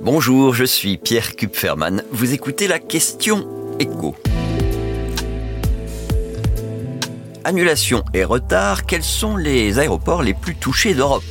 Bonjour, je suis Pierre Kupferman. Vous écoutez la question écho. Annulation et retard, quels sont les aéroports les plus touchés d'Europe?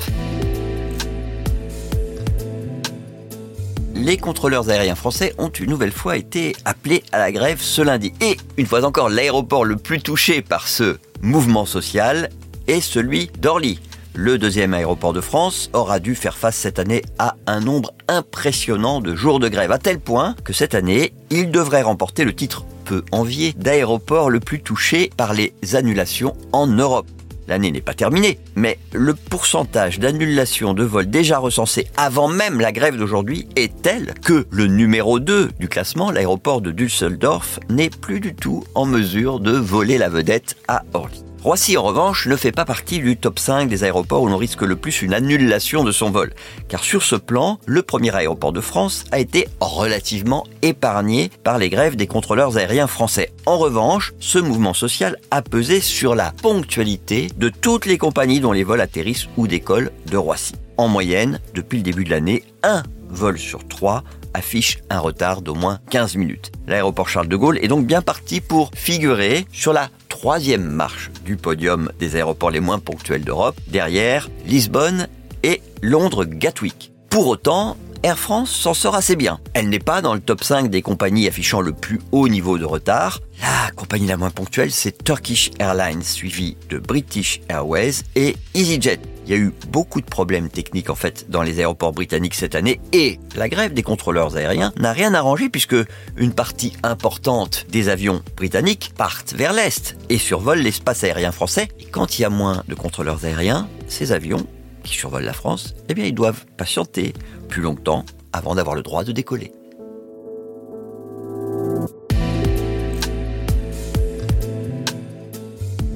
Les contrôleurs aériens français ont une nouvelle fois été appelés à la grève ce lundi. Et une fois encore, l'aéroport le plus touché par ce mouvement social est celui d'Orly. Le deuxième aéroport de France aura dû faire face cette année à un nombre impressionnant de jours de grève, à tel point que cette année, il devrait remporter le titre peu envié d'aéroport le plus touché par les annulations en Europe. L'année n'est pas terminée, mais le pourcentage d'annulation de vols déjà recensés avant même la grève d'aujourd'hui est tel que le numéro 2 du classement, l'aéroport de Düsseldorf, n'est plus du tout en mesure de voler la vedette à Orly. Roissy, en revanche, ne fait pas partie du top 5 des aéroports où l'on risque le plus une annulation de son vol. Car sur ce plan, le premier aéroport de France a été relativement épargné par les grèves des contrôleurs aériens français. En revanche, ce mouvement social a pesé sur la ponctualité de toutes les compagnies dont les vols atterrissent ou décollent de Roissy. En moyenne, depuis le début de l'année, un vol sur trois affiche un retard d'au moins 15 minutes. L'aéroport Charles de Gaulle est donc bien parti pour figurer sur la troisième marche du podium des aéroports les moins ponctuels d'Europe, derrière Lisbonne et Londres Gatwick. Pour autant, Air France s'en sort assez bien. Elle n'est pas dans le top 5 des compagnies affichant le plus haut niveau de retard. La compagnie la moins ponctuelle, c'est Turkish Airlines, suivie de British Airways et EasyJet. Il y a eu beaucoup de problèmes techniques en fait dans les aéroports britanniques cette année et la grève des contrôleurs aériens n'a rien arrangé puisque une partie importante des avions britanniques partent vers l'est et survolent l'espace aérien français. Et quand il y a moins de contrôleurs aériens, ces avions qui survolent la France, eh bien ils doivent patienter plus longtemps avant d'avoir le droit de décoller.